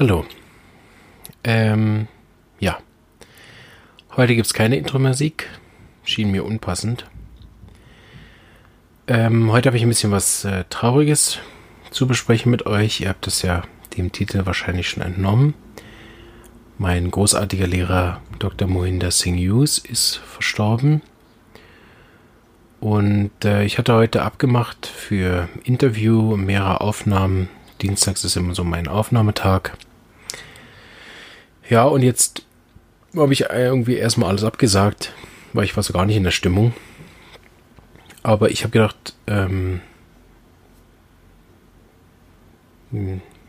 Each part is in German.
Hallo. Ähm, ja. Heute gibt es keine Intro-Musik. Schien mir unpassend. Ähm, heute habe ich ein bisschen was äh, Trauriges zu besprechen mit euch. Ihr habt es ja dem Titel wahrscheinlich schon entnommen. Mein großartiger Lehrer Dr. Mohinder Singh Hughes ist verstorben. Und äh, ich hatte heute abgemacht für Interview, mehrere Aufnahmen. Dienstags ist immer so mein Aufnahmetag. Ja, und jetzt habe ich irgendwie erstmal alles abgesagt, weil ich war so gar nicht in der Stimmung. Aber ich habe gedacht, ähm,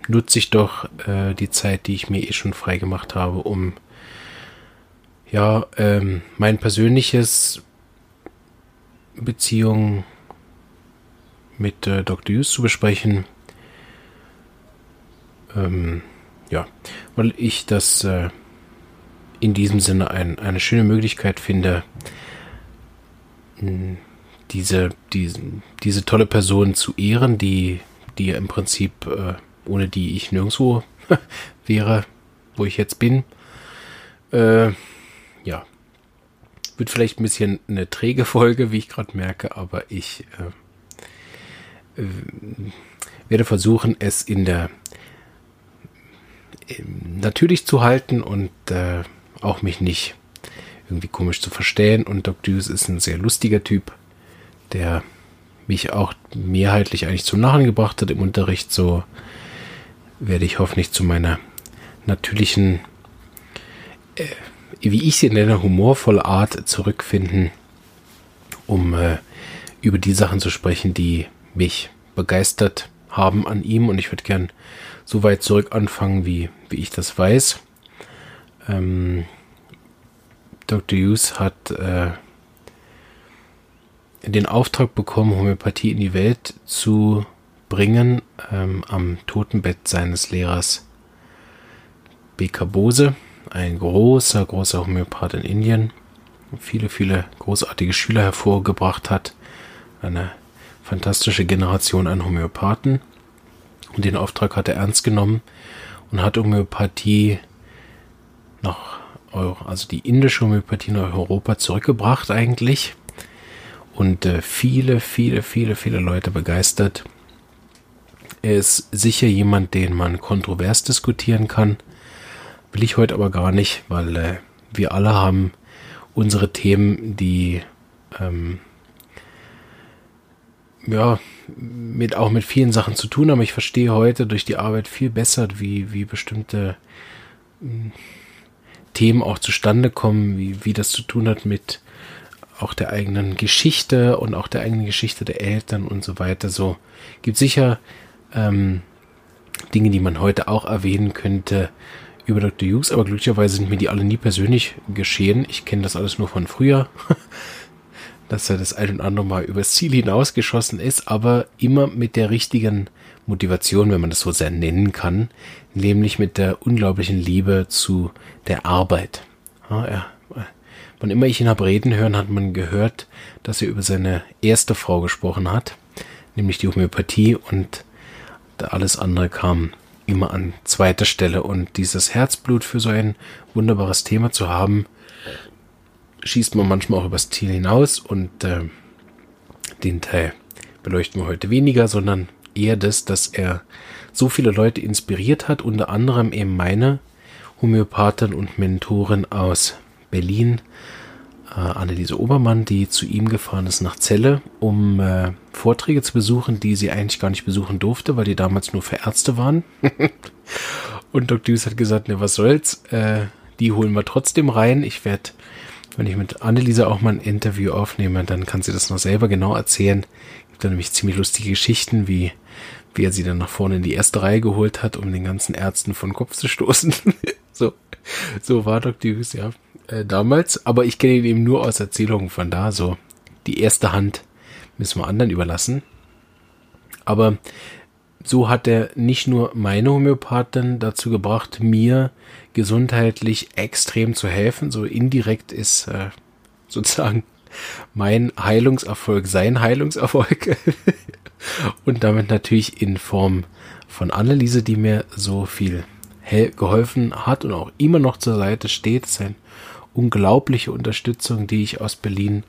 nutze ich doch äh, die Zeit, die ich mir eh schon frei gemacht habe, um ja ähm, mein persönliches Beziehung mit äh, Dr. Hughes zu besprechen. Ähm, ja, weil ich das äh, in diesem Sinne ein, eine schöne Möglichkeit finde, diese, diese, diese tolle Person zu ehren, die, die im Prinzip, äh, ohne die ich nirgendwo wäre, wo ich jetzt bin. Äh, ja, wird vielleicht ein bisschen eine träge Folge, wie ich gerade merke, aber ich äh, werde versuchen, es in der natürlich zu halten und äh, auch mich nicht irgendwie komisch zu verstehen. Und Dr. Hughes ist ein sehr lustiger Typ, der mich auch mehrheitlich eigentlich zum Lachen gebracht hat im Unterricht. So werde ich hoffentlich zu meiner natürlichen, äh, wie ich sie nenne, humorvolle Art zurückfinden, um äh, über die Sachen zu sprechen, die mich begeistert haben an ihm. Und ich würde gern so weit zurück anfangen, wie, wie ich das weiß. Ähm, Dr. Hughes hat äh, den Auftrag bekommen, Homöopathie in die Welt zu bringen, ähm, am Totenbett seines Lehrers B.K. Bose, ein großer, großer Homöopath in Indien, viele, viele großartige Schüler hervorgebracht hat, eine fantastische Generation an Homöopathen. Und den Auftrag hat er ernst genommen und hat Homöopathie nach Euro, also die indische Homöopathie nach Europa zurückgebracht eigentlich und äh, viele, viele, viele, viele Leute begeistert. Er ist sicher jemand, den man kontrovers diskutieren kann. Will ich heute aber gar nicht, weil äh, wir alle haben unsere Themen, die ähm, ja, mit, auch mit vielen Sachen zu tun haben. Ich verstehe heute durch die Arbeit viel besser, wie, wie bestimmte hm, Themen auch zustande kommen, wie, wie das zu tun hat mit auch der eigenen Geschichte und auch der eigenen Geschichte der Eltern und so weiter. So gibt sicher ähm, Dinge, die man heute auch erwähnen könnte über Dr. Hughes, aber glücklicherweise sind mir die alle nie persönlich geschehen. Ich kenne das alles nur von früher. dass er das ein und andere Mal übers Ziel hinausgeschossen ist, aber immer mit der richtigen Motivation, wenn man das so sehr nennen kann, nämlich mit der unglaublichen Liebe zu der Arbeit. Ja, er, wann immer ich ihn habe reden hören, hat man gehört, dass er über seine erste Frau gesprochen hat, nämlich die Homöopathie und alles andere kam immer an zweiter Stelle und dieses Herzblut für so ein wunderbares Thema zu haben, schießt man manchmal auch übers Ziel hinaus und äh, den Teil beleuchten wir heute weniger, sondern eher das, dass er so viele Leute inspiriert hat, unter anderem eben meine Homöopathin und Mentorin aus Berlin, äh, Anneliese Obermann, die zu ihm gefahren ist nach Celle, um äh, Vorträge zu besuchen, die sie eigentlich gar nicht besuchen durfte, weil die damals nur für Ärzte waren. und Dr. Hughes hat gesagt, ne, was soll's, äh, die holen wir trotzdem rein. Ich werde wenn ich mit Anneliese auch mal ein Interview aufnehme, dann kann sie das noch selber genau erzählen. Gibt da nämlich ziemlich lustige Geschichten, wie, wie er sie dann nach vorne in die erste Reihe geholt hat, um den ganzen Ärzten von Kopf zu stoßen. so, so war Dr. Hughes, ja, äh, damals. Aber ich kenne ihn eben nur aus Erzählungen von da, so. Die erste Hand müssen wir anderen überlassen. Aber so hat er nicht nur meine Homöopathin dazu gebracht, mir gesundheitlich extrem zu helfen. So indirekt ist äh, sozusagen mein Heilungserfolg sein Heilungserfolg. Und damit natürlich in Form von Anneliese, die mir so viel geholfen hat und auch immer noch zur Seite steht. Es ist eine unglaubliche Unterstützung, die ich aus Berlin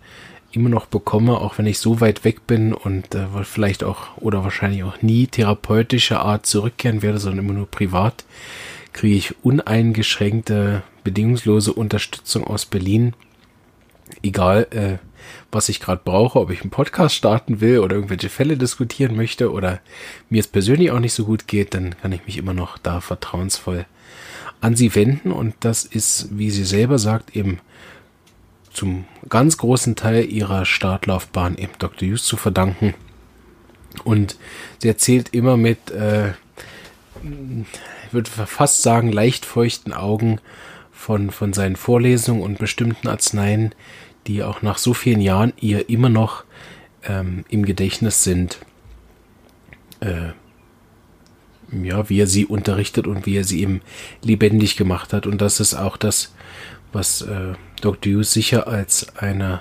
immer noch bekomme, auch wenn ich so weit weg bin und äh, vielleicht auch oder wahrscheinlich auch nie therapeutischer Art zurückkehren werde, sondern immer nur privat, kriege ich uneingeschränkte, bedingungslose Unterstützung aus Berlin. Egal, äh, was ich gerade brauche, ob ich einen Podcast starten will oder irgendwelche Fälle diskutieren möchte oder mir es persönlich auch nicht so gut geht, dann kann ich mich immer noch da vertrauensvoll an sie wenden und das ist, wie sie selber sagt, eben zum ganz großen Teil ihrer Startlaufbahn eben Dr. Hughes zu verdanken. Und sie erzählt immer mit, äh, ich würde fast sagen, leicht feuchten Augen von, von seinen Vorlesungen und bestimmten Arzneien, die auch nach so vielen Jahren ihr immer noch ähm, im Gedächtnis sind. Äh, ja, wie er sie unterrichtet und wie er sie eben lebendig gemacht hat. Und das ist auch das, was äh, Dr. Hughes sicher als einer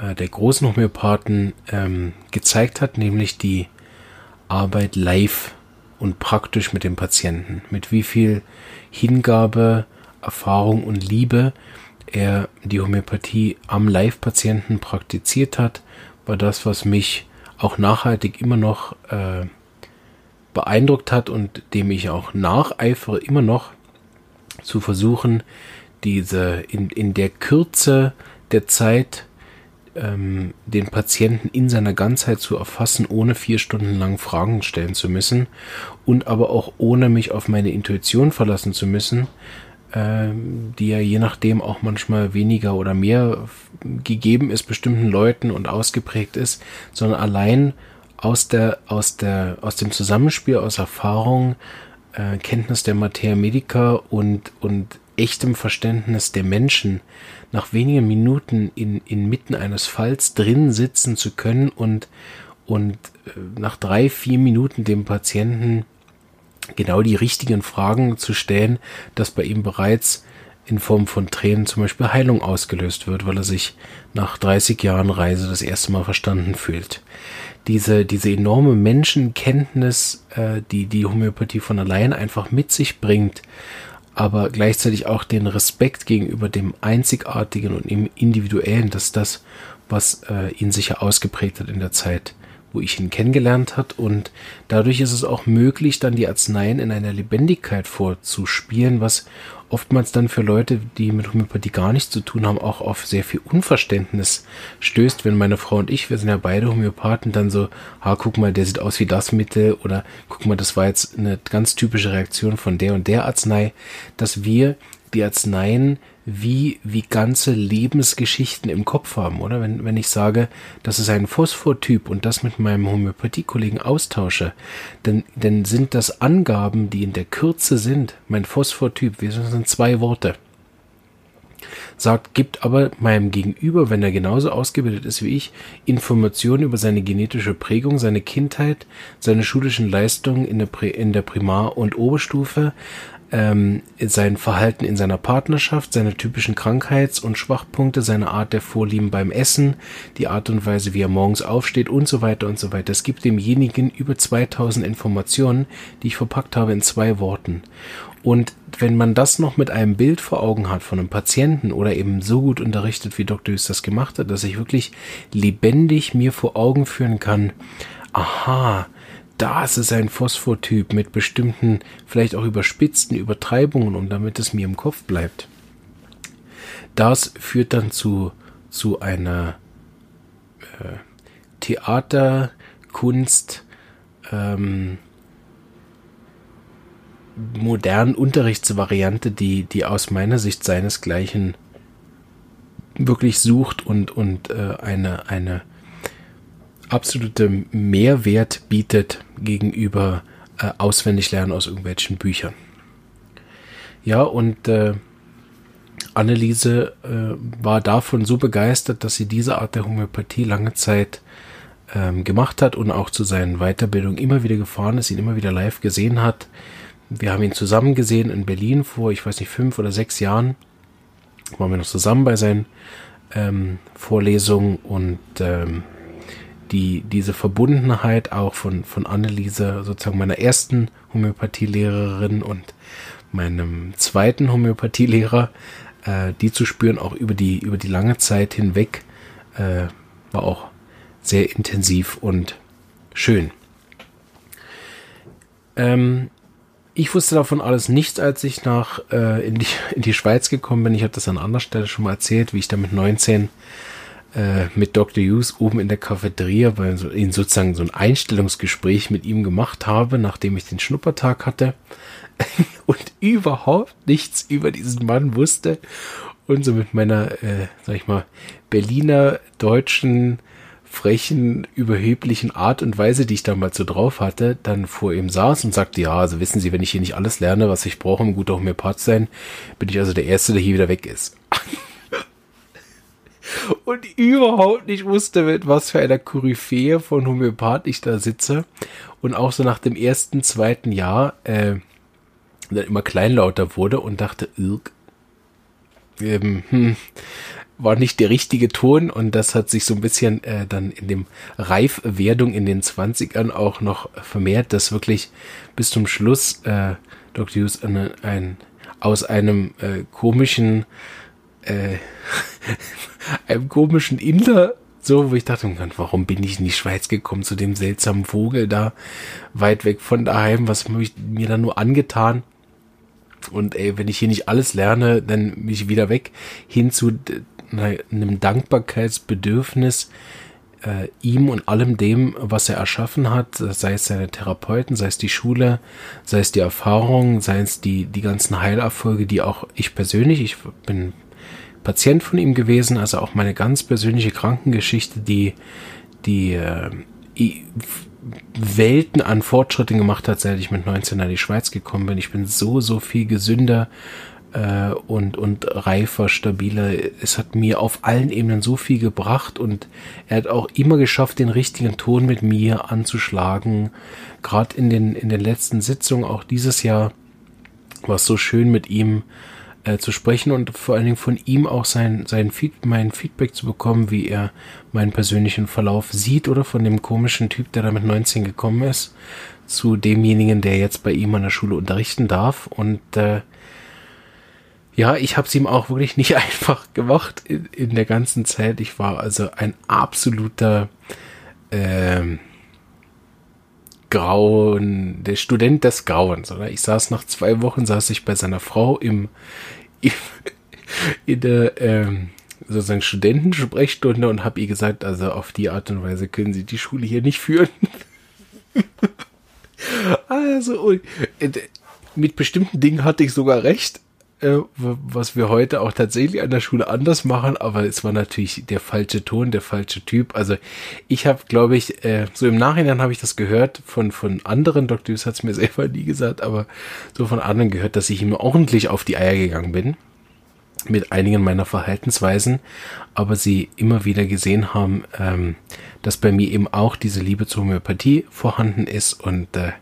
äh, der großen Homöopathen ähm, gezeigt hat, nämlich die Arbeit live und praktisch mit dem Patienten. Mit wie viel Hingabe, Erfahrung und Liebe er die Homöopathie am Live-Patienten praktiziert hat, war das, was mich auch nachhaltig immer noch äh, beeindruckt hat und dem ich auch nacheifere, immer noch zu versuchen, diese in, in der Kürze der Zeit ähm, den Patienten in seiner Ganzheit zu erfassen, ohne vier Stunden lang Fragen stellen zu müssen und aber auch ohne mich auf meine Intuition verlassen zu müssen, ähm, die ja je nachdem auch manchmal weniger oder mehr gegeben ist bestimmten Leuten und ausgeprägt ist, sondern allein aus der aus der aus dem Zusammenspiel aus Erfahrung, äh, Kenntnis der Materia Medica und und echtem Verständnis der Menschen nach wenigen Minuten in, inmitten eines Falls drin sitzen zu können und, und äh, nach drei, vier Minuten dem Patienten genau die richtigen Fragen zu stellen, dass bei ihm bereits in Form von Tränen zum Beispiel Heilung ausgelöst wird, weil er sich nach 30 Jahren Reise das erste Mal verstanden fühlt. Diese, diese enorme Menschenkenntnis, äh, die die Homöopathie von allein einfach mit sich bringt aber gleichzeitig auch den Respekt gegenüber dem Einzigartigen und dem Individuellen, dass das, was äh, ihn sicher ausgeprägt hat in der Zeit, wo ich ihn kennengelernt hat. Und dadurch ist es auch möglich, dann die Arzneien in einer Lebendigkeit vorzuspielen, was oftmals dann für Leute, die mit Homöopathie gar nichts zu tun haben, auch auf sehr viel Unverständnis stößt, wenn meine Frau und ich, wir sind ja beide Homöopathen, dann so, ha, guck mal, der sieht aus wie das Mittel oder guck mal, das war jetzt eine ganz typische Reaktion von der und der Arznei, dass wir die Arzneien wie, wie ganze Lebensgeschichten im Kopf haben, oder? Wenn, wenn ich sage, das ist ein Phosphortyp und das mit meinem Homöopathiekollegen austausche, dann, dann sind das Angaben, die in der Kürze sind. Mein Phosphortyp, wir sind zwei Worte. Sagt, gibt aber meinem Gegenüber, wenn er genauso ausgebildet ist wie ich, Informationen über seine genetische Prägung, seine Kindheit, seine schulischen Leistungen in der, in der Primar- und Oberstufe, ähm, sein Verhalten in seiner Partnerschaft, seine typischen Krankheits- und Schwachpunkte, seine Art der Vorlieben beim Essen, die Art und Weise, wie er morgens aufsteht und so weiter und so weiter. Es gibt demjenigen über 2000 Informationen, die ich verpackt habe in zwei Worten. Und wenn man das noch mit einem Bild vor Augen hat von einem Patienten oder eben so gut unterrichtet, wie Dr. Hüß das gemacht hat, dass ich wirklich lebendig mir vor Augen führen kann, aha, das ist ein Phosphortyp mit bestimmten, vielleicht auch überspitzten Übertreibungen und damit es mir im Kopf bleibt. Das führt dann zu, zu einer äh, Theater, Kunst, ähm, modernen Unterrichtsvariante, die, die aus meiner Sicht seinesgleichen wirklich sucht und, und äh, eine, eine absolute Mehrwert bietet gegenüber äh, Auswendiglernen aus irgendwelchen Büchern. Ja, und äh, Anneliese äh, war davon so begeistert, dass sie diese Art der Homöopathie lange Zeit ähm, gemacht hat und auch zu seinen Weiterbildungen immer wieder gefahren ist, ihn immer wieder live gesehen hat. Wir haben ihn zusammen gesehen in Berlin vor, ich weiß nicht, fünf oder sechs Jahren. Waren wir noch zusammen bei seinen ähm, Vorlesungen und ähm, die, diese Verbundenheit auch von, von Anneliese, sozusagen meiner ersten Homöopathielehrerin und meinem zweiten Homöopathielehrer, äh, die zu spüren, auch über die, über die lange Zeit hinweg, äh, war auch sehr intensiv und schön. Ähm, ich wusste davon alles nichts, als ich nach äh, in, die, in die Schweiz gekommen bin. Ich habe das an anderer Stelle schon mal erzählt, wie ich da mit 19 äh, mit Dr. Hughes oben in der Cafeteria so, in sozusagen so ein Einstellungsgespräch mit ihm gemacht habe, nachdem ich den Schnuppertag hatte und überhaupt nichts über diesen Mann wusste und so mit meiner, äh, sag ich mal, Berliner deutschen frechen, überheblichen Art und Weise, die ich damals so drauf hatte, dann vor ihm saß und sagte, ja, also wissen Sie, wenn ich hier nicht alles lerne, was ich brauche, um gut auch Homöopath sein, bin ich also der Erste, der hier wieder weg ist. und überhaupt nicht wusste, mit was für einer Koryphäe von Homöopath ich da sitze. Und auch so nach dem ersten, zweiten Jahr äh, dann immer kleinlauter wurde und dachte, irg, ähm, hm, war nicht der richtige Ton und das hat sich so ein bisschen äh, dann in dem Reifwerdung in den 20ern auch noch vermehrt, dass wirklich bis zum Schluss äh, Dr. Hughes ein, ein, aus einem äh, komischen äh, einem komischen Inder so, wo ich dachte, warum bin ich in die Schweiz gekommen zu dem seltsamen Vogel da weit weg von daheim, was habe ich mir da nur angetan? Und ey, wenn ich hier nicht alles lerne, dann bin ich wieder weg hin zu einem Dankbarkeitsbedürfnis äh, ihm und allem dem, was er erschaffen hat, sei es seine Therapeuten, sei es die Schule, sei es die Erfahrung, sei es die, die ganzen Heilerfolge, die auch ich persönlich, ich bin Patient von ihm gewesen, also auch meine ganz persönliche Krankengeschichte, die, die äh, Welten an Fortschritten gemacht hat, seit ich mit 19 in die Schweiz gekommen bin. Ich bin so, so viel gesünder, äh, und, und reifer, stabiler. Es hat mir auf allen Ebenen so viel gebracht und er hat auch immer geschafft, den richtigen Ton mit mir anzuschlagen. Gerade in den, in den letzten Sitzungen, auch dieses Jahr, war es so schön mit ihm äh, zu sprechen und vor allen Dingen von ihm auch sein, sein Feed, mein Feedback zu bekommen, wie er meinen persönlichen Verlauf sieht oder von dem komischen Typ, der da mit 19 gekommen ist, zu demjenigen, der jetzt bei ihm an der Schule unterrichten darf und äh, ja, ich habe es ihm auch wirklich nicht einfach gemacht in, in, der ganzen Zeit. Ich war also ein absoluter ähm, Grauen, der Student des Grauens. Oder? Ich saß nach zwei Wochen, saß ich bei seiner Frau im, im in der ähm, sozusagen Studentensprechstunde und habe ihr gesagt, also auf die Art und Weise können Sie die Schule hier nicht führen. also äh, mit bestimmten Dingen hatte ich sogar recht äh, was wir heute auch tatsächlich an der Schule anders machen, aber es war natürlich der falsche Ton, der falsche Typ. Also ich habe, glaube ich, äh, so im Nachhinein habe ich das gehört von von anderen, Dr. Hughes hat es mir selber nie gesagt, aber so von anderen gehört, dass ich ihm ordentlich auf die Eier gegangen bin mit einigen meiner Verhaltensweisen, aber sie immer wieder gesehen haben, ähm, dass bei mir eben auch diese Liebe zur Homöopathie vorhanden ist und äh,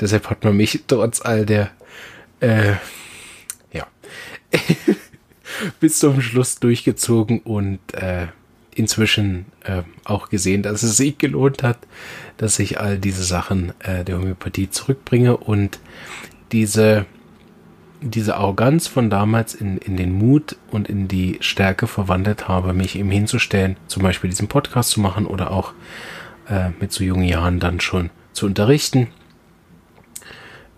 deshalb hat man mich trotz all der äh, bis zum Schluss durchgezogen und äh, inzwischen äh, auch gesehen, dass es sich gelohnt hat, dass ich all diese Sachen äh, der Homöopathie zurückbringe und diese, diese Arroganz von damals in, in den Mut und in die Stärke verwandelt habe, mich eben hinzustellen, zum Beispiel diesen Podcast zu machen oder auch äh, mit so jungen Jahren dann schon zu unterrichten.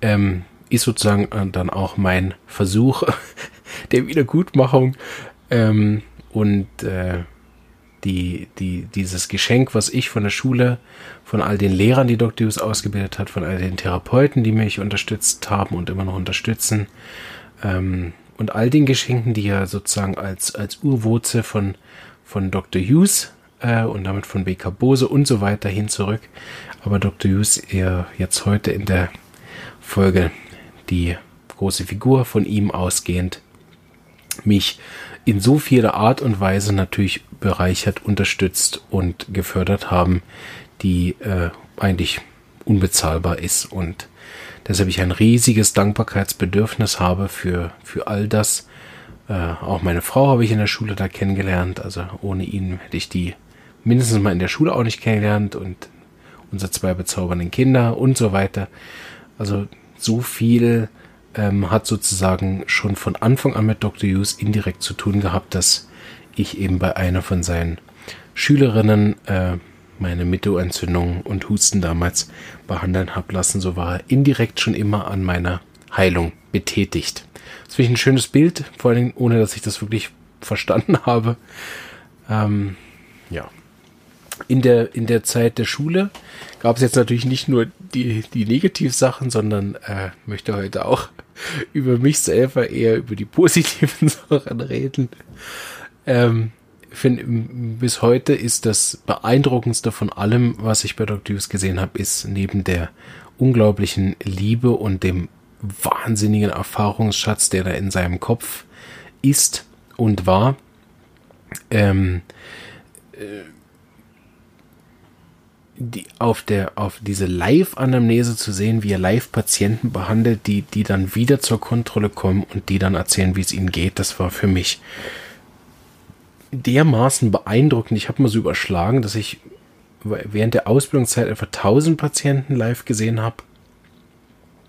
Ähm, ist sozusagen äh, dann auch mein Versuch, der Wiedergutmachung ähm, und äh, die, die, dieses Geschenk, was ich von der Schule, von all den Lehrern, die Dr. Hughes ausgebildet hat, von all den Therapeuten, die mich unterstützt haben und immer noch unterstützen, ähm, und all den Geschenken, die ja sozusagen als, als Urwurzel von, von Dr. Hughes äh, und damit von BK Bose und so weiter hin zurück. Aber Dr. Hughes eher jetzt heute in der Folge die große Figur von ihm ausgehend mich in so vieler Art und Weise natürlich bereichert, unterstützt und gefördert haben, die äh, eigentlich unbezahlbar ist und deshalb ich ein riesiges Dankbarkeitsbedürfnis habe für, für all das. Äh, auch meine Frau habe ich in der Schule da kennengelernt, also ohne ihn hätte ich die mindestens mal in der Schule auch nicht kennengelernt und unsere zwei bezaubernden Kinder und so weiter. Also so viel ähm, hat sozusagen schon von Anfang an mit Dr. Hughes indirekt zu tun gehabt, dass ich eben bei einer von seinen Schülerinnen äh, meine Mittelohrentzündung und Husten damals behandeln habe lassen. So war er indirekt schon immer an meiner Heilung betätigt. Das finde ich ein schönes Bild, vor allem ohne dass ich das wirklich verstanden habe. Ähm, ja. In der, in der Zeit der Schule gab es jetzt natürlich nicht nur die, die Negativsachen, sondern äh, möchte heute auch über mich selber eher über die positiven Sachen reden. Ähm, find, bis heute ist das beeindruckendste von allem, was ich bei Dr. Hughes gesehen habe, ist neben der unglaublichen Liebe und dem wahnsinnigen Erfahrungsschatz, der da in seinem Kopf ist und war, ähm, äh, die, auf der auf diese Live-Anamnese zu sehen, wie er Live-Patienten behandelt, die die dann wieder zur Kontrolle kommen und die dann erzählen, wie es ihnen geht, das war für mich dermaßen beeindruckend. Ich habe mal so überschlagen, dass ich während der Ausbildungszeit etwa 1000 Patienten live gesehen habe.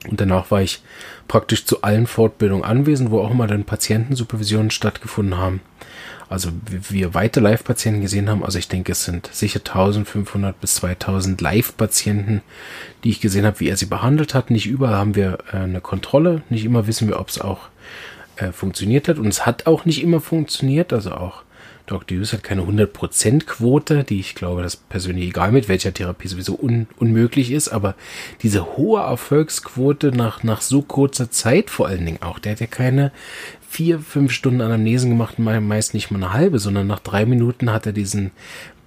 Und danach war ich praktisch zu allen Fortbildungen anwesend, wo auch immer dann Patientensupervisionen stattgefunden haben. Also wir weite Live-Patienten gesehen haben. Also ich denke, es sind sicher 1500 bis 2000 Live-Patienten, die ich gesehen habe, wie er sie behandelt hat. Nicht überall haben wir äh, eine Kontrolle. Nicht immer wissen wir, ob es auch äh, funktioniert hat. Und es hat auch nicht immer funktioniert. Also auch Dr. Hughes hat keine 100% Quote, die ich glaube, das persönlich egal mit welcher Therapie sowieso un unmöglich ist, aber diese hohe Erfolgsquote nach, nach so kurzer Zeit vor allen Dingen auch, der hat ja keine vier, fünf Stunden Anamnesen gemacht, meist nicht mal eine halbe, sondern nach drei Minuten hat er diesen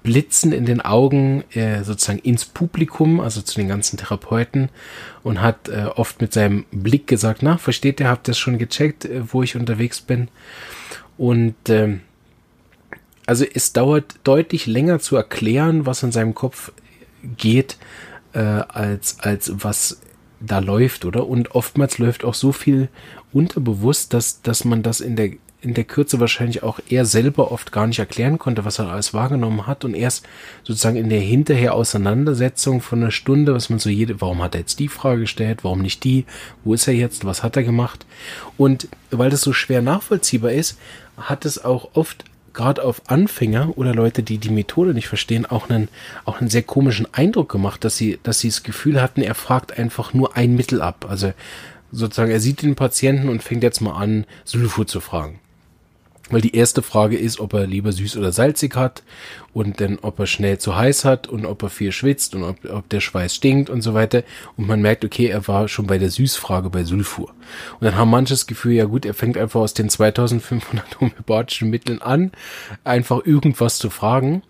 Blitzen in den Augen äh, sozusagen ins Publikum, also zu den ganzen Therapeuten und hat äh, oft mit seinem Blick gesagt, na, versteht ihr, habt ihr schon gecheckt, äh, wo ich unterwegs bin? Und ähm, also es dauert deutlich länger zu erklären, was in seinem Kopf geht, äh, als, als was da läuft, oder? Und oftmals läuft auch so viel unterbewusst, dass, dass man das in der, in der Kürze wahrscheinlich auch er selber oft gar nicht erklären konnte, was er alles wahrgenommen hat und erst sozusagen in der hinterher Auseinandersetzung von einer Stunde, was man so jede, warum hat er jetzt die Frage gestellt, warum nicht die, wo ist er jetzt, was hat er gemacht? Und weil das so schwer nachvollziehbar ist, hat es auch oft gerade auf Anfänger oder Leute, die die Methode nicht verstehen, auch einen, auch einen sehr komischen Eindruck gemacht, dass sie, dass sie das Gefühl hatten, er fragt einfach nur ein Mittel ab. Also sozusagen, er sieht den Patienten und fängt jetzt mal an, Sulfur zu fragen. Weil die erste Frage ist, ob er lieber süß oder salzig hat und dann, ob er schnell zu heiß hat und ob er viel schwitzt und ob, ob der Schweiß stinkt und so weiter. Und man merkt, okay, er war schon bei der Süßfrage bei Sulfur. Und dann haben manches Gefühl, ja gut, er fängt einfach aus den 2500 homöopathischen Mitteln an, einfach irgendwas zu fragen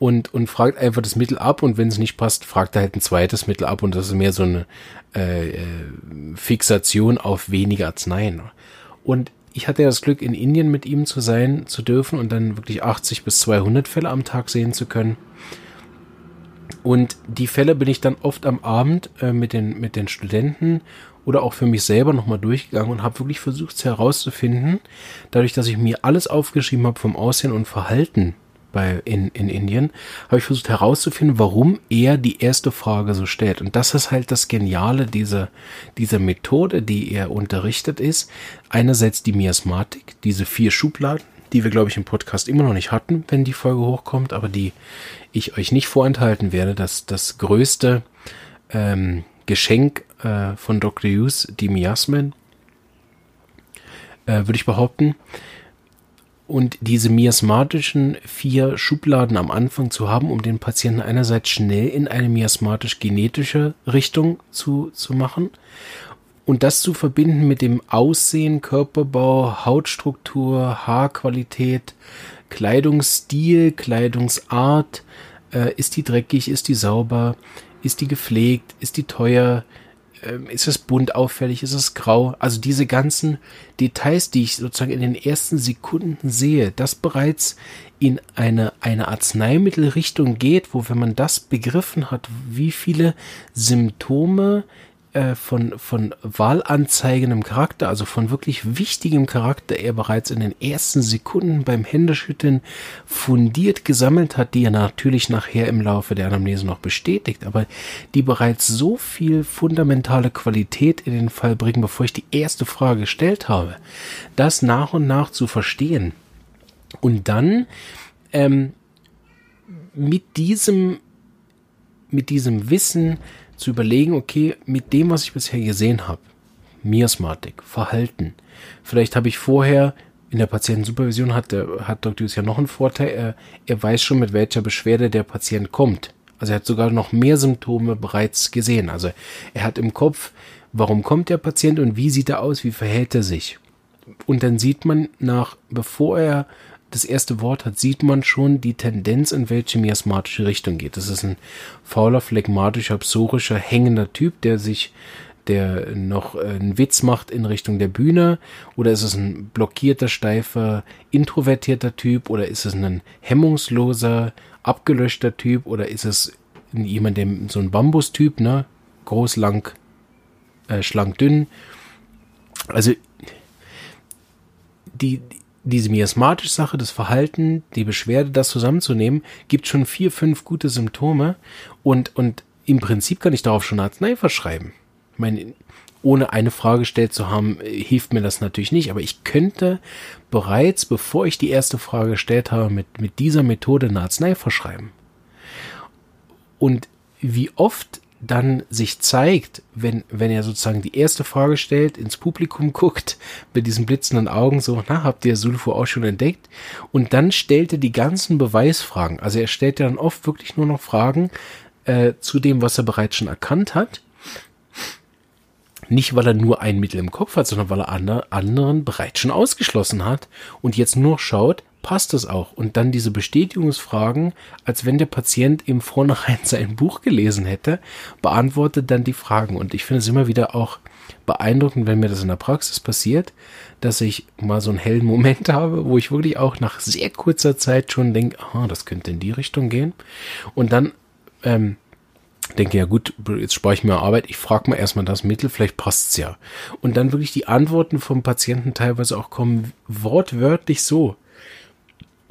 und, und fragt einfach das Mittel ab und wenn es nicht passt, fragt er halt ein zweites Mittel ab und das ist mehr so eine äh, äh Fixation auf weniger Arzneien. Und ich hatte das Glück, in Indien mit ihm zu sein, zu dürfen und dann wirklich 80 bis 200 Fälle am Tag sehen zu können. Und die Fälle bin ich dann oft am Abend äh, mit, den, mit den Studenten oder auch für mich selber nochmal durchgegangen und habe wirklich versucht herauszufinden, dadurch, dass ich mir alles aufgeschrieben habe vom Aussehen und Verhalten bei, in, in Indien, habe ich versucht herauszufinden, warum er die erste Frage so stellt. Und das ist halt das Geniale dieser, dieser Methode, die er unterrichtet ist. Einerseits die Miasmatik, diese vier Schubladen, die wir, glaube ich, im Podcast immer noch nicht hatten, wenn die Folge hochkommt, aber die ich euch nicht vorenthalten werde. dass das größte ähm, Geschenk äh, von Dr. Hughes, die Miasmen, äh, würde ich behaupten. Und diese miasmatischen vier Schubladen am Anfang zu haben, um den Patienten einerseits schnell in eine miasmatisch-genetische Richtung zu, zu machen und das zu verbinden mit dem Aussehen, Körperbau, Hautstruktur, Haarqualität, Kleidungsstil, Kleidungsart, äh, ist die dreckig, ist die sauber, ist die gepflegt, ist die teuer, ist es bunt auffällig, ist es grau? Also diese ganzen Details, die ich sozusagen in den ersten Sekunden sehe, das bereits in eine, eine Arzneimittelrichtung geht, wo wenn man das begriffen hat, wie viele Symptome äh, von, von wahlanzeigendem Charakter, also von wirklich wichtigem Charakter er bereits in den ersten Sekunden beim Händeschütteln fundiert gesammelt hat, die er natürlich nachher im Laufe der Anamnese noch bestätigt, aber die bereits so viel fundamentale Qualität in den Fall bringen, bevor ich die erste Frage gestellt habe, das nach und nach zu verstehen. Und dann ähm, mit diesem mit diesem Wissen zu überlegen, okay, mit dem, was ich bisher gesehen habe, Miasmatik, Verhalten, vielleicht habe ich vorher in der Patientensupervision hat, hat Dr. Hughes ja noch einen Vorteil, er, er weiß schon, mit welcher Beschwerde der Patient kommt. Also er hat sogar noch mehr Symptome bereits gesehen. Also er hat im Kopf, warum kommt der Patient und wie sieht er aus, wie verhält er sich. Und dann sieht man nach, bevor er das erste Wort hat, sieht man schon die Tendenz, in welche miasmatische Richtung geht. Das ist ein fauler, phlegmatischer, psorischer, hängender Typ, der sich, der noch einen Witz macht in Richtung der Bühne, oder ist es ein blockierter, steifer, introvertierter Typ, oder ist es ein hemmungsloser, abgelöschter Typ, oder ist es jemand, der so ein Bambustyp, ne, groß, lang, äh, schlank, dünn. Also die, diese miasmatische Sache, das Verhalten, die Beschwerde, das zusammenzunehmen, gibt schon vier, fünf gute Symptome und, und im Prinzip kann ich darauf schon Arznei verschreiben. Ich meine, ohne eine Frage gestellt zu haben, hilft mir das natürlich nicht, aber ich könnte bereits, bevor ich die erste Frage gestellt habe, mit, mit dieser Methode eine Arznei verschreiben. Und wie oft dann sich zeigt, wenn, wenn er sozusagen die erste Frage stellt, ins Publikum guckt, mit diesen blitzenden Augen so, na, habt ihr Sulfur auch schon entdeckt? Und dann stellt er die ganzen Beweisfragen. Also er stellt ja dann oft wirklich nur noch Fragen äh, zu dem, was er bereits schon erkannt hat. Nicht, weil er nur ein Mittel im Kopf hat, sondern weil er andere, anderen bereits schon ausgeschlossen hat und jetzt nur schaut, passt das auch. Und dann diese Bestätigungsfragen, als wenn der Patient im Vornherein sein Buch gelesen hätte, beantwortet dann die Fragen. Und ich finde es immer wieder auch beeindruckend, wenn mir das in der Praxis passiert, dass ich mal so einen hellen Moment habe, wo ich wirklich auch nach sehr kurzer Zeit schon denke, ah, das könnte in die Richtung gehen. Und dann ähm, denke, ja gut, jetzt spare ich mir Arbeit, ich frage mal erstmal das Mittel, vielleicht passt's ja. Und dann wirklich die Antworten vom Patienten teilweise auch kommen wortwörtlich so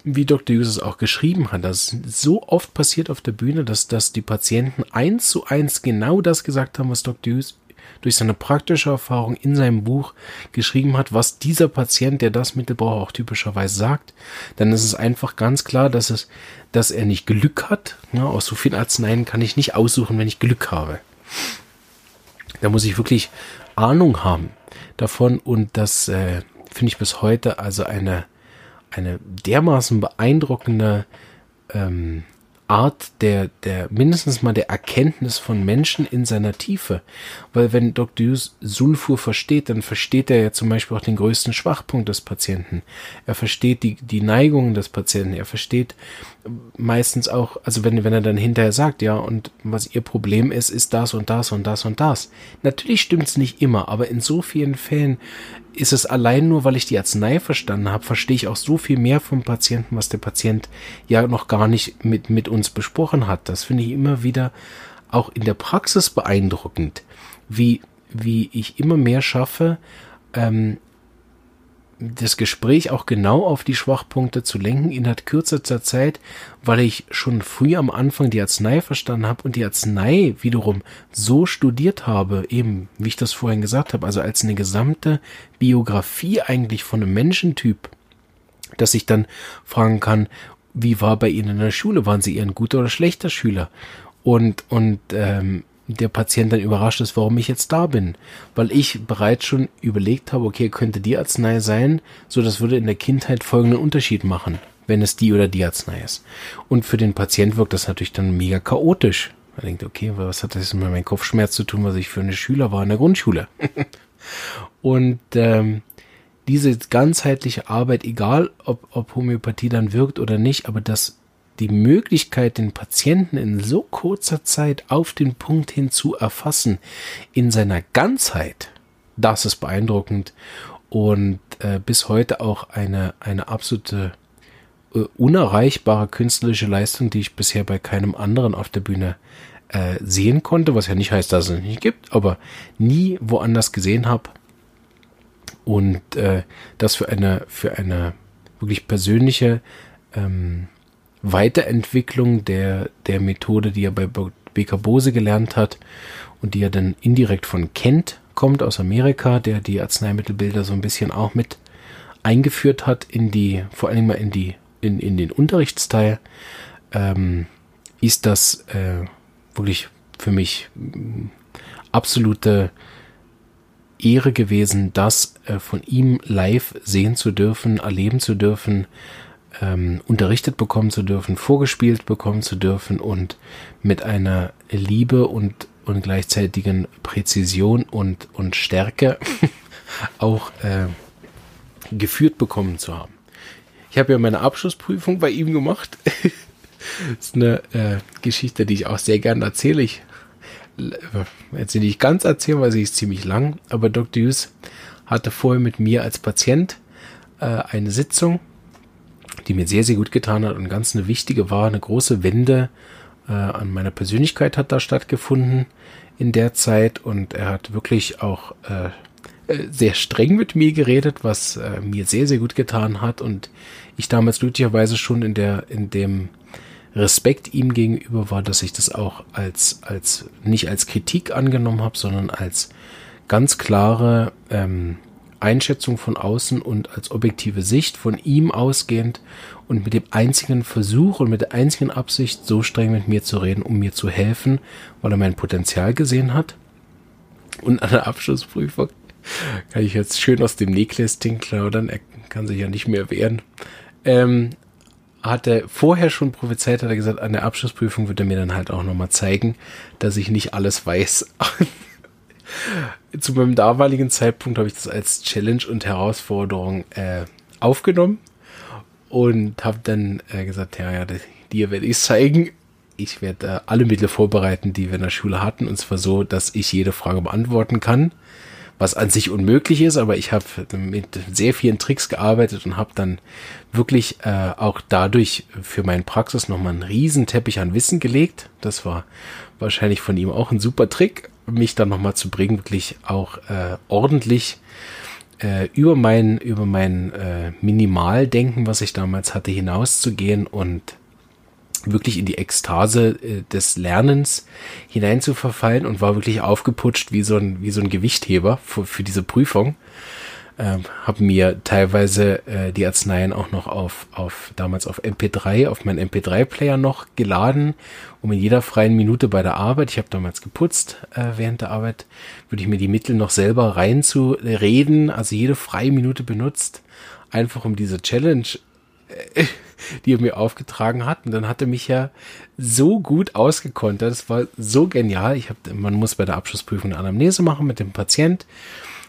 wie Dr. Hughes es auch geschrieben hat, dass so oft passiert auf der Bühne, dass, dass die Patienten eins zu eins genau das gesagt haben, was Dr. Hughes durch seine praktische Erfahrung in seinem Buch geschrieben hat, was dieser Patient, der das Mittel braucht, auch typischerweise sagt, dann ist es einfach ganz klar, dass es, dass er nicht Glück hat. Ja, aus so vielen Arzneien kann ich nicht aussuchen, wenn ich Glück habe. Da muss ich wirklich Ahnung haben davon und das äh, finde ich bis heute also eine eine dermaßen beeindruckende ähm, Art der, der, mindestens mal der Erkenntnis von Menschen in seiner Tiefe. Weil wenn Dr. Hughes Sulfur versteht, dann versteht er ja zum Beispiel auch den größten Schwachpunkt des Patienten. Er versteht die, die Neigungen des Patienten. Er versteht meistens auch, also wenn, wenn er dann hinterher sagt, ja, und was ihr Problem ist, ist das und das und das und das. Natürlich stimmt es nicht immer, aber in so vielen Fällen ist es allein nur, weil ich die Arznei verstanden habe, verstehe ich auch so viel mehr vom Patienten, was der Patient ja noch gar nicht mit, mit uns besprochen hat. Das finde ich immer wieder auch in der Praxis beeindruckend, wie, wie ich immer mehr schaffe, ähm, das Gespräch auch genau auf die Schwachpunkte zu lenken innerhalb kürzester Zeit, weil ich schon früh am Anfang die Arznei verstanden habe und die Arznei wiederum so studiert habe, eben wie ich das vorhin gesagt habe, also als eine gesamte Biografie eigentlich von einem Menschentyp, dass ich dann fragen kann, wie war bei Ihnen in der Schule? Waren Sie eher ein guter oder schlechter Schüler? Und, und ähm, der Patient dann überrascht ist, warum ich jetzt da bin. Weil ich bereits schon überlegt habe, okay, könnte die Arznei sein, so das würde in der Kindheit folgenden Unterschied machen, wenn es die oder die Arznei ist. Und für den Patient wirkt das natürlich dann mega chaotisch. Er denkt, okay, was hat das mit meinem Kopfschmerz zu tun, was ich für eine Schüler war in der Grundschule? Und ähm, diese ganzheitliche Arbeit, egal ob, ob Homöopathie dann wirkt oder nicht, aber das die Möglichkeit, den Patienten in so kurzer Zeit auf den Punkt hin zu erfassen, in seiner Ganzheit, das ist beeindruckend und äh, bis heute auch eine, eine absolute äh, unerreichbare künstlerische Leistung, die ich bisher bei keinem anderen auf der Bühne äh, sehen konnte, was ja nicht heißt, dass es nicht gibt, aber nie woanders gesehen habe. Und äh, das für eine, für eine wirklich persönliche ähm, Weiterentwicklung der, der Methode, die er bei BK Bose gelernt hat und die er dann indirekt von Kent kommt aus Amerika, der die Arzneimittelbilder so ein bisschen auch mit eingeführt hat in die, vor allem mal in die, in, in den Unterrichtsteil, ähm, ist das äh, wirklich für mich mm, absolute Ehre gewesen, das äh, von ihm live sehen zu dürfen, erleben zu dürfen, ähm, unterrichtet bekommen zu dürfen, vorgespielt bekommen zu dürfen und mit einer Liebe und, und gleichzeitigen Präzision und, und Stärke auch äh, geführt bekommen zu haben. Ich habe ja meine Abschlussprüfung bei ihm gemacht. ist eine äh, Geschichte, die ich auch sehr gerne erzähle. Ich jetzt sie nicht ganz erzählen, weil sie ist ziemlich lang, aber Dr. Hughes hatte vorher mit mir als Patient äh, eine Sitzung die mir sehr, sehr gut getan hat und ganz eine wichtige war. Eine große Wende äh, an meiner Persönlichkeit hat da stattgefunden in der Zeit und er hat wirklich auch äh, äh, sehr streng mit mir geredet, was äh, mir sehr, sehr gut getan hat und ich damals glücklicherweise schon in der, in dem Respekt ihm gegenüber war, dass ich das auch als, als, nicht als Kritik angenommen habe, sondern als ganz klare ähm, Einschätzung von außen und als objektive Sicht von ihm ausgehend und mit dem einzigen Versuch und mit der einzigen Absicht, so streng mit mir zu reden, um mir zu helfen, weil er mein Potenzial gesehen hat. Und an der Abschlussprüfung kann ich jetzt schön aus dem Nähkästchen klaudern, er kann sich ja nicht mehr wehren. Ähm, hat er vorher schon prophezeit, hat er gesagt, an der Abschlussprüfung wird er mir dann halt auch nochmal zeigen, dass ich nicht alles weiß. zu meinem damaligen Zeitpunkt habe ich das als Challenge und Herausforderung äh, aufgenommen und habe dann äh, gesagt, ja, ja, dir werde ich zeigen. Ich werde äh, alle Mittel vorbereiten, die wir in der Schule hatten, und zwar so, dass ich jede Frage beantworten kann, was an sich unmöglich ist, aber ich habe mit sehr vielen Tricks gearbeitet und habe dann wirklich äh, auch dadurch für meine Praxis nochmal einen riesen Teppich an Wissen gelegt. Das war wahrscheinlich von ihm auch ein super Trick mich dann nochmal zu bringen, wirklich auch äh, ordentlich äh, über mein, über mein äh, Minimaldenken, was ich damals hatte, hinauszugehen und wirklich in die Ekstase äh, des Lernens hinein zu verfallen und war wirklich aufgeputscht wie so ein, wie so ein Gewichtheber für, für diese Prüfung äh, habe mir teilweise äh, die Arzneien auch noch auf, auf damals auf MP3, auf meinen MP3-Player noch geladen, um in jeder freien Minute bei der Arbeit, ich habe damals geputzt äh, während der Arbeit, würde ich mir die Mittel noch selber reinzureden, also jede freie Minute benutzt, einfach um diese Challenge äh, die er mir aufgetragen hat. Und dann hat er mich ja so gut ausgekontert. Das war so genial. Ich hab, man muss bei der Abschlussprüfung eine Anamnese machen mit dem Patient.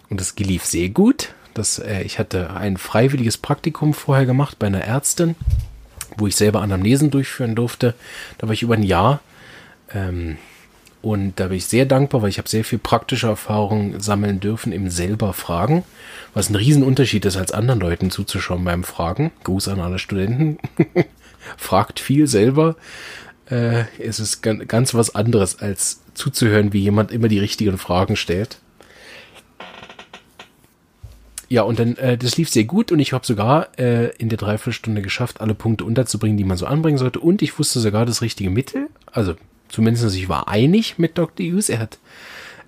Und das lief sehr gut. Das, äh, ich hatte ein freiwilliges Praktikum vorher gemacht bei einer Ärztin, wo ich selber Anamnesen durchführen durfte. Da war ich über ein Jahr. Ähm, und da bin ich sehr dankbar, weil ich habe sehr viel praktische Erfahrung sammeln dürfen im selber Fragen, was ein Riesenunterschied ist, als anderen Leuten zuzuschauen beim Fragen. Gruß an alle Studenten. Fragt viel selber. Äh, es ist ganz was anderes, als zuzuhören, wie jemand immer die richtigen Fragen stellt. Ja, und dann, äh, das lief sehr gut und ich habe sogar äh, in der Dreiviertelstunde geschafft, alle Punkte unterzubringen, die man so anbringen sollte. Und ich wusste sogar das richtige Mittel. Also zumindest ich war einig mit Dr. Hughes. Er hat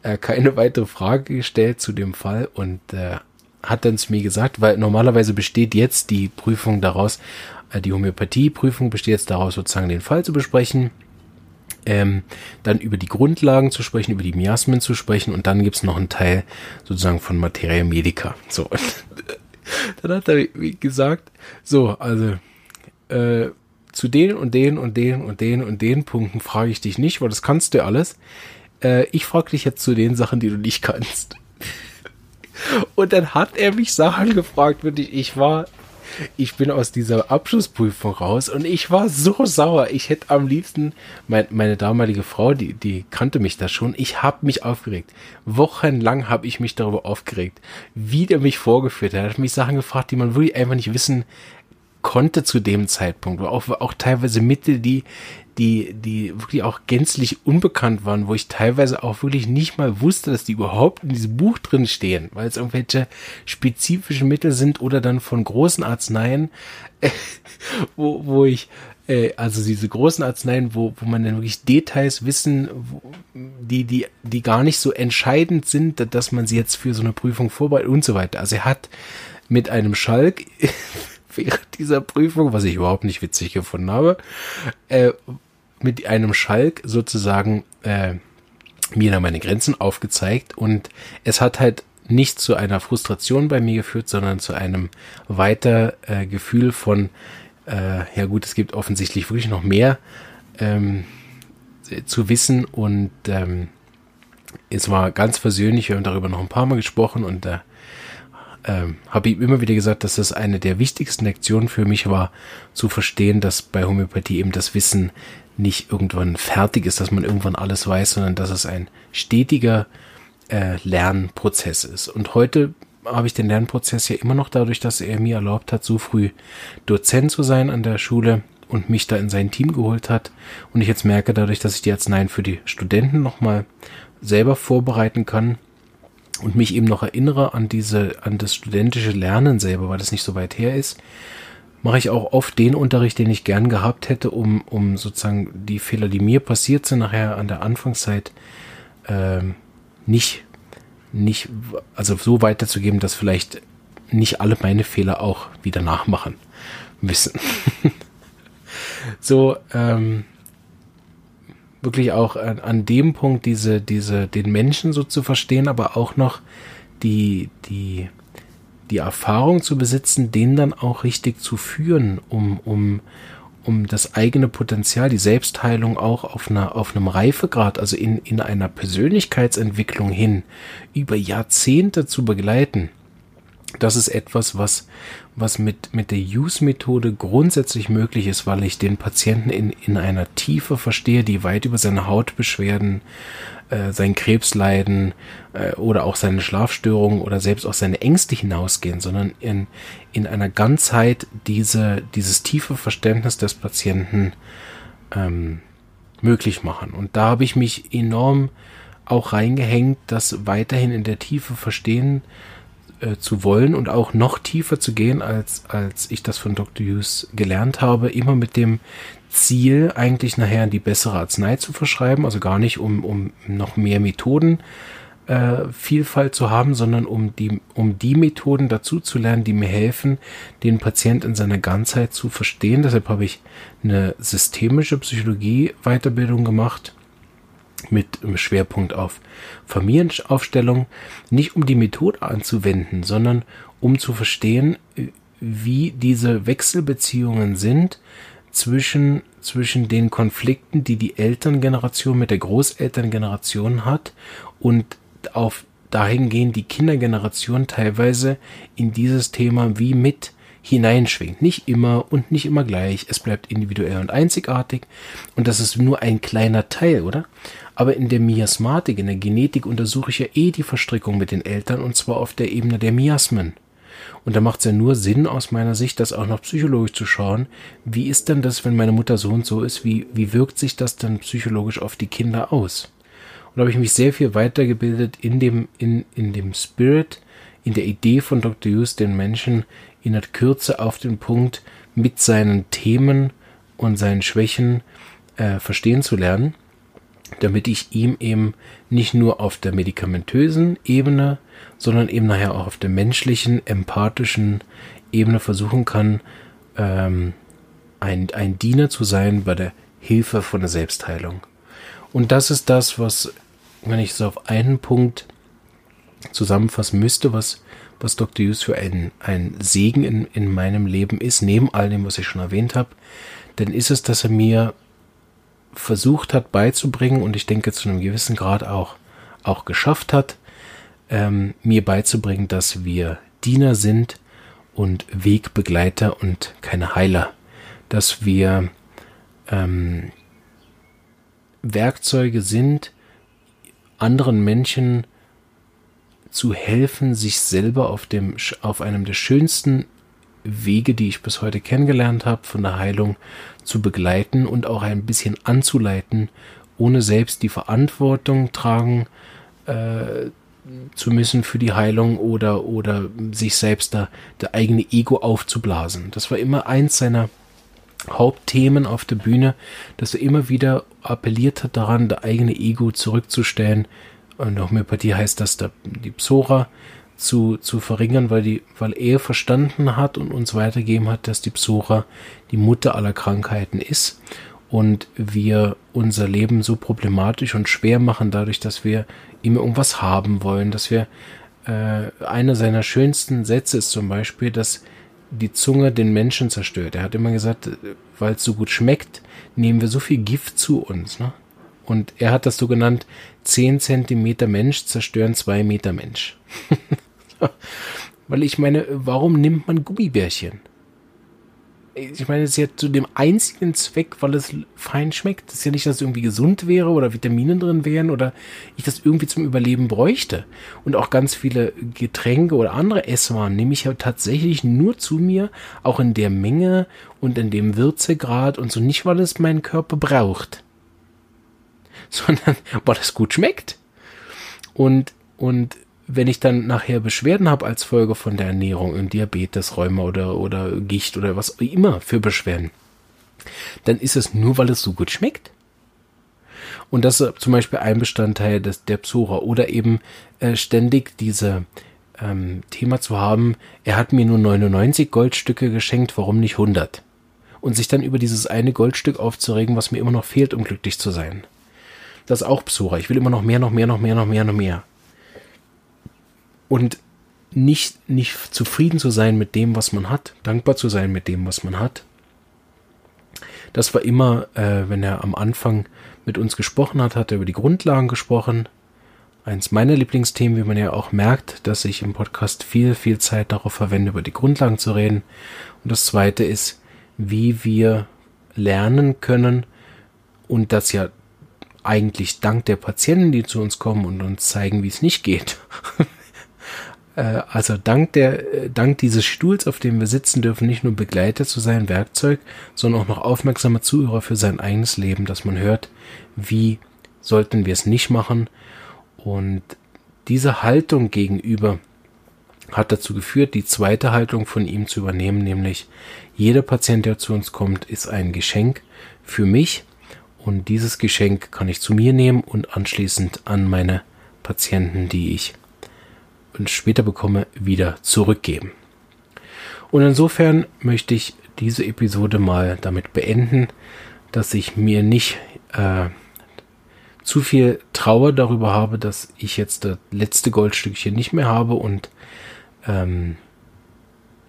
äh, keine weitere Frage gestellt zu dem Fall und äh, hat dann zu mir gesagt, weil normalerweise besteht jetzt die Prüfung daraus, äh, die Homöopathie-Prüfung besteht jetzt daraus, sozusagen den Fall zu besprechen ähm, dann über die Grundlagen zu sprechen, über die Miasmen zu sprechen und dann gibt's noch einen Teil sozusagen von Materia Medica. So, dann hat er gesagt, so, also äh, zu den und den und den und den und den Punkten frage ich dich nicht, weil das kannst du alles. Äh, ich frage dich jetzt zu den Sachen, die du nicht kannst. Und dann hat er mich Sachen gefragt, wirklich, ich war ich bin aus dieser Abschlussprüfung raus und ich war so sauer. Ich hätte am liebsten, mein, meine damalige Frau, die, die kannte mich da schon, ich habe mich aufgeregt. Wochenlang habe ich mich darüber aufgeregt, wie der mich vorgeführt hat. Er hat mich Sachen gefragt, die man wirklich einfach nicht wissen konnte zu dem Zeitpunkt, auch, auch teilweise Mittel, die, die, die wirklich auch gänzlich unbekannt waren, wo ich teilweise auch wirklich nicht mal wusste, dass die überhaupt in diesem Buch drin stehen, weil es irgendwelche spezifischen Mittel sind oder dann von großen Arzneien, äh, wo, wo ich, äh, also diese großen Arzneien, wo, wo man dann wirklich Details wissen, wo, die, die, die gar nicht so entscheidend sind, dass man sie jetzt für so eine Prüfung vorbereitet und so weiter. Also er hat mit einem Schalk während dieser Prüfung, was ich überhaupt nicht witzig gefunden habe, äh, mit einem Schalk sozusagen äh, mir da meine Grenzen aufgezeigt. Und es hat halt nicht zu einer Frustration bei mir geführt, sondern zu einem weiter äh, Gefühl von, äh, ja gut, es gibt offensichtlich wirklich noch mehr ähm, zu wissen. Und ähm, es war ganz versöhnlich, wir haben darüber noch ein paar Mal gesprochen und äh, ähm, habe ihm immer wieder gesagt, dass das eine der wichtigsten Lektionen für mich war, zu verstehen, dass bei Homöopathie eben das Wissen nicht irgendwann fertig ist, dass man irgendwann alles weiß, sondern dass es ein stetiger äh, Lernprozess ist. Und heute habe ich den Lernprozess ja immer noch dadurch, dass er mir erlaubt hat, so früh Dozent zu sein an der Schule und mich da in sein Team geholt hat. Und ich jetzt merke dadurch, dass ich die Arzneien für die Studenten nochmal selber vorbereiten kann, und mich eben noch erinnere an diese, an das studentische Lernen selber, weil das nicht so weit her ist, mache ich auch oft den Unterricht, den ich gern gehabt hätte, um, um sozusagen die Fehler, die mir passiert sind, nachher an der Anfangszeit ähm, nicht, nicht, also so weiterzugeben, dass vielleicht nicht alle meine Fehler auch wieder nachmachen müssen. so, ähm, wirklich auch an, an dem Punkt diese, diese, den Menschen so zu verstehen, aber auch noch die, die, die Erfahrung zu besitzen, den dann auch richtig zu führen, um, um, um das eigene Potenzial, die Selbstheilung auch auf einer, auf einem Reifegrad, also in, in einer Persönlichkeitsentwicklung hin, über Jahrzehnte zu begleiten. Das ist etwas, was, was mit, mit der Use-Methode grundsätzlich möglich ist, weil ich den Patienten in, in einer Tiefe verstehe, die weit über seine Hautbeschwerden, äh, sein Krebsleiden äh, oder auch seine Schlafstörungen oder selbst auch seine Ängste hinausgehen, sondern in, in einer Ganzheit diese, dieses tiefe Verständnis des Patienten ähm, möglich machen. Und da habe ich mich enorm auch reingehängt, das weiterhin in der Tiefe verstehen äh, zu wollen und auch noch tiefer zu gehen, als, als ich das von Dr. Hughes gelernt habe, immer mit dem Ziel, eigentlich nachher die bessere Arznei zu verschreiben, also gar nicht um, um noch mehr Methoden äh, Vielfalt zu haben, sondern um die, um die Methoden dazu zu lernen, die mir helfen, den Patient in seiner Ganzheit zu verstehen. Deshalb habe ich eine systemische Psychologie Weiterbildung gemacht mit Schwerpunkt auf Familienaufstellung, nicht um die Methode anzuwenden, sondern um zu verstehen, wie diese Wechselbeziehungen sind zwischen, zwischen den Konflikten, die die Elterngeneration mit der Großelterngeneration hat und auf dahingehend die Kindergeneration teilweise in dieses Thema wie mit hineinschwingt. Nicht immer und nicht immer gleich. Es bleibt individuell und einzigartig. Und das ist nur ein kleiner Teil, oder? Aber in der Miasmatik, in der Genetik untersuche ich ja eh die Verstrickung mit den Eltern und zwar auf der Ebene der Miasmen. Und da macht es ja nur Sinn aus meiner Sicht, das auch noch psychologisch zu schauen. Wie ist denn das, wenn meine Mutter so und so ist? Wie, wie wirkt sich das dann psychologisch auf die Kinder aus? Und da habe ich mich sehr viel weitergebildet in dem, in, in dem Spirit, in der Idee von Dr. Hughes, den Menschen in der Kürze auf den Punkt mit seinen Themen und seinen Schwächen äh, verstehen zu lernen damit ich ihm eben nicht nur auf der medikamentösen Ebene, sondern eben nachher auch auf der menschlichen, empathischen Ebene versuchen kann, ähm, ein, ein Diener zu sein bei der Hilfe von der Selbstheilung. Und das ist das, was, wenn ich es auf einen Punkt zusammenfassen müsste, was, was Dr. Hughes für ein, ein Segen in, in meinem Leben ist, neben all dem, was ich schon erwähnt habe, dann ist es, dass er mir versucht hat beizubringen und ich denke zu einem gewissen Grad auch, auch geschafft hat, ähm, mir beizubringen, dass wir Diener sind und Wegbegleiter und keine Heiler, dass wir ähm, Werkzeuge sind, anderen Menschen zu helfen, sich selber auf dem auf einem der schönsten Wege, die ich bis heute kennengelernt habe, von der Heilung zu begleiten und auch ein bisschen anzuleiten, ohne selbst die Verantwortung tragen äh, zu müssen für die Heilung oder, oder sich selbst da der eigene Ego aufzublasen. Das war immer eins seiner Hauptthemen auf der Bühne, dass er immer wieder appelliert hat daran, der eigene Ego zurückzustellen. Und Homöopathie heißt das, der, die Psora zu, zu verringern, weil, die, weil er verstanden hat und uns weitergeben hat, dass die Psora die Mutter aller Krankheiten ist und wir unser Leben so problematisch und schwer machen, dadurch, dass wir immer irgendwas haben wollen, dass wir äh, einer seiner schönsten Sätze ist zum Beispiel, dass die Zunge den Menschen zerstört. Er hat immer gesagt, weil es so gut schmeckt, nehmen wir so viel Gift zu uns. Ne? Und er hat das so genannt, 10 Zentimeter Mensch zerstören 2 Meter Mensch. weil ich meine, warum nimmt man Gummibärchen? ich meine, es ist ja zu dem einzigen Zweck, weil es fein schmeckt. Das ist ja nicht, dass es irgendwie gesund wäre oder Vitamine drin wären oder ich das irgendwie zum Überleben bräuchte. Und auch ganz viele Getränke oder andere Esswaren nehme ich ja tatsächlich nur zu mir, auch in der Menge und in dem Würzegrad und so nicht, weil es mein Körper braucht, sondern weil es gut schmeckt. Und, und wenn ich dann nachher Beschwerden habe als Folge von der Ernährung, in Diabetes, Rheuma oder, oder Gicht oder was immer für Beschwerden, dann ist es nur, weil es so gut schmeckt. Und das ist zum Beispiel ein Bestandteil des, der Psora oder eben äh, ständig diese ähm, Thema zu haben, er hat mir nur 99 Goldstücke geschenkt, warum nicht 100? Und sich dann über dieses eine Goldstück aufzuregen, was mir immer noch fehlt, um glücklich zu sein. Das ist auch Psora. Ich will immer noch mehr, noch mehr, noch mehr, noch mehr, noch mehr und nicht, nicht zufrieden zu sein mit dem, was man hat, dankbar zu sein mit dem, was man hat. Das war immer, äh, wenn er am Anfang mit uns gesprochen hat, hat er über die Grundlagen gesprochen. Eins meiner Lieblingsthemen, wie man ja auch merkt, dass ich im Podcast viel, viel Zeit darauf verwende, über die Grundlagen zu reden. Und das zweite ist, wie wir lernen können und das ja eigentlich dank der Patienten, die zu uns kommen und uns zeigen, wie es nicht geht, also dank der, äh, dank dieses Stuhls, auf dem wir sitzen dürfen, nicht nur Begleiter zu sein, Werkzeug, sondern auch noch aufmerksame Zuhörer für sein eigenes Leben, dass man hört, wie sollten wir es nicht machen. Und diese Haltung gegenüber hat dazu geführt, die zweite Haltung von ihm zu übernehmen, nämlich jeder Patient, der zu uns kommt, ist ein Geschenk für mich und dieses Geschenk kann ich zu mir nehmen und anschließend an meine Patienten, die ich und später bekomme, wieder zurückgeben. Und insofern möchte ich diese Episode mal damit beenden, dass ich mir nicht äh, zu viel Trauer darüber habe, dass ich jetzt das letzte Goldstückchen nicht mehr habe und ähm,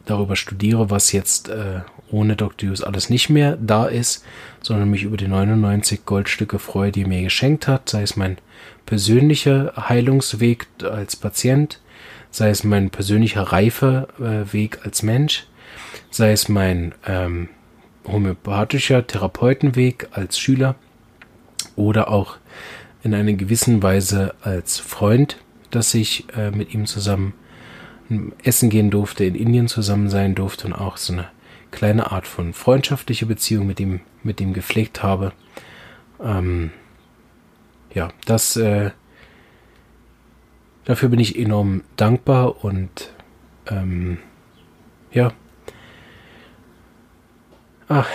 darüber studiere, was jetzt äh, ohne Dr. Hughes alles nicht mehr da ist, sondern mich über die 99 Goldstücke freue, die er mir geschenkt hat, sei es mein persönlicher Heilungsweg als Patient, sei es mein persönlicher Reifeweg als Mensch, sei es mein ähm, homöopathischer Therapeutenweg als Schüler oder auch in einer gewissen Weise als Freund, dass ich äh, mit ihm zusammen essen gehen durfte, in Indien zusammen sein durfte und auch so eine kleine Art von freundschaftliche Beziehung mit ihm, mit ihm gepflegt habe. Ähm, ja, das äh, Dafür bin ich enorm dankbar und ähm, ja. Ach,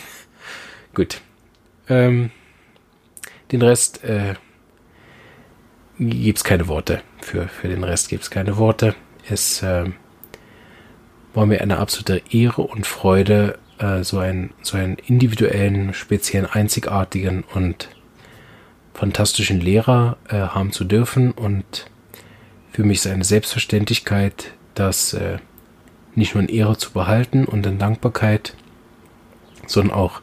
gut. Ähm, den Rest äh, gibt es keine Worte. Für, für den Rest gibt es keine Worte. Es äh, war mir eine absolute Ehre und Freude, äh, so, einen, so einen individuellen, speziellen, einzigartigen und fantastischen Lehrer äh, haben zu dürfen und für mich ist eine Selbstverständlichkeit, das äh, nicht nur in Ehre zu behalten und in Dankbarkeit, sondern auch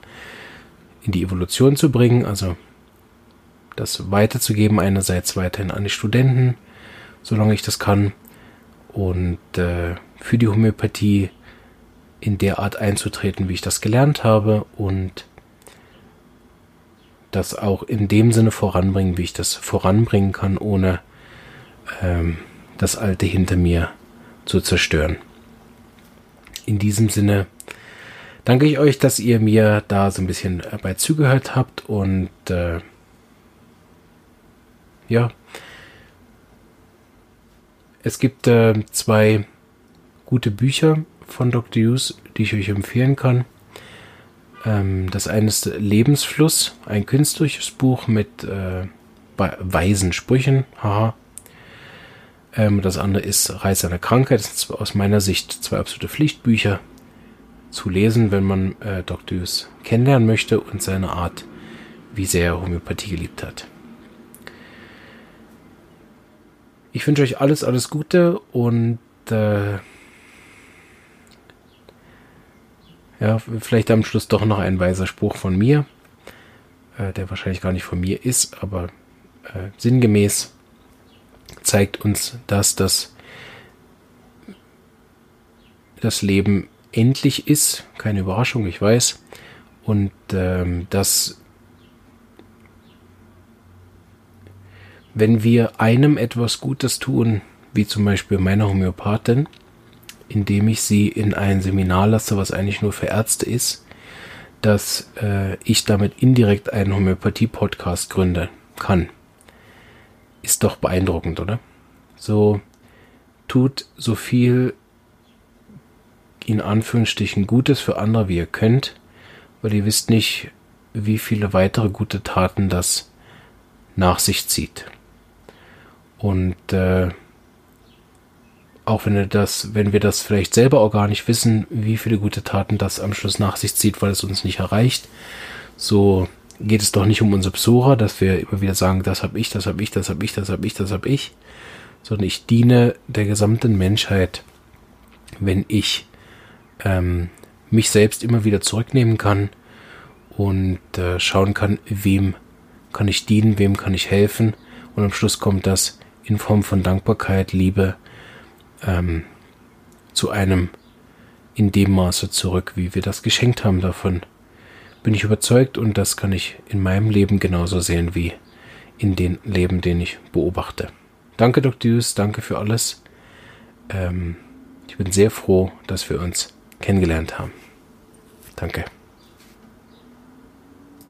in die Evolution zu bringen, also das weiterzugeben, einerseits weiterhin an die Studenten, solange ich das kann, und äh, für die Homöopathie in der Art einzutreten, wie ich das gelernt habe und das auch in dem Sinne voranbringen, wie ich das voranbringen kann, ohne ähm, das Alte hinter mir zu zerstören. in diesem Sinne danke ich euch, dass ihr mir da so ein bisschen äh, bei zugehört habt und äh, ja, es gibt äh, zwei gute Bücher von Dr. Hughes, die ich euch empfehlen kann. Ähm, das eine ist Lebensfluss, ein künstliches Buch mit äh, weisen Sprüchen. Haha. Ähm, das andere ist Reise einer Krankheit. Das sind aus meiner Sicht zwei absolute Pflichtbücher zu lesen, wenn man äh, Dr. Hughes kennenlernen möchte und seine Art, wie sehr er Homöopathie geliebt hat. Ich wünsche euch alles, alles Gute und äh, ja, vielleicht am Schluss doch noch ein weiser Spruch von mir, äh, der wahrscheinlich gar nicht von mir ist, aber äh, sinngemäß zeigt uns das, dass das Leben endlich ist. Keine Überraschung, ich weiß. Und ähm, dass wenn wir einem etwas Gutes tun, wie zum Beispiel meiner Homöopathin, indem ich sie in ein Seminar lasse, was eigentlich nur für Ärzte ist, dass äh, ich damit indirekt einen Homöopathie-Podcast gründen kann. Ist doch beeindruckend, oder? So tut so viel in Anführungsstrichen Gutes für andere, wie ihr könnt, weil ihr wisst nicht, wie viele weitere gute Taten das nach sich zieht. Und äh, auch wenn wir das, wenn wir das vielleicht selber auch gar nicht wissen, wie viele gute Taten das am Schluss nach sich zieht, weil es uns nicht erreicht, so geht es doch nicht um unser Psora, dass wir immer wieder sagen, das habe ich, das habe ich, das habe ich, das habe ich, das habe ich, sondern ich diene der gesamten Menschheit, wenn ich ähm, mich selbst immer wieder zurücknehmen kann und äh, schauen kann, wem kann ich dienen, wem kann ich helfen. Und am Schluss kommt das in Form von Dankbarkeit, Liebe ähm, zu einem in dem Maße zurück, wie wir das geschenkt haben. Davon bin ich überzeugt und das kann ich in meinem Leben genauso sehen wie in den Leben, den ich beobachte. Danke, Dr. Hughes, danke für alles. Ähm, ich bin sehr froh, dass wir uns kennengelernt haben. Danke.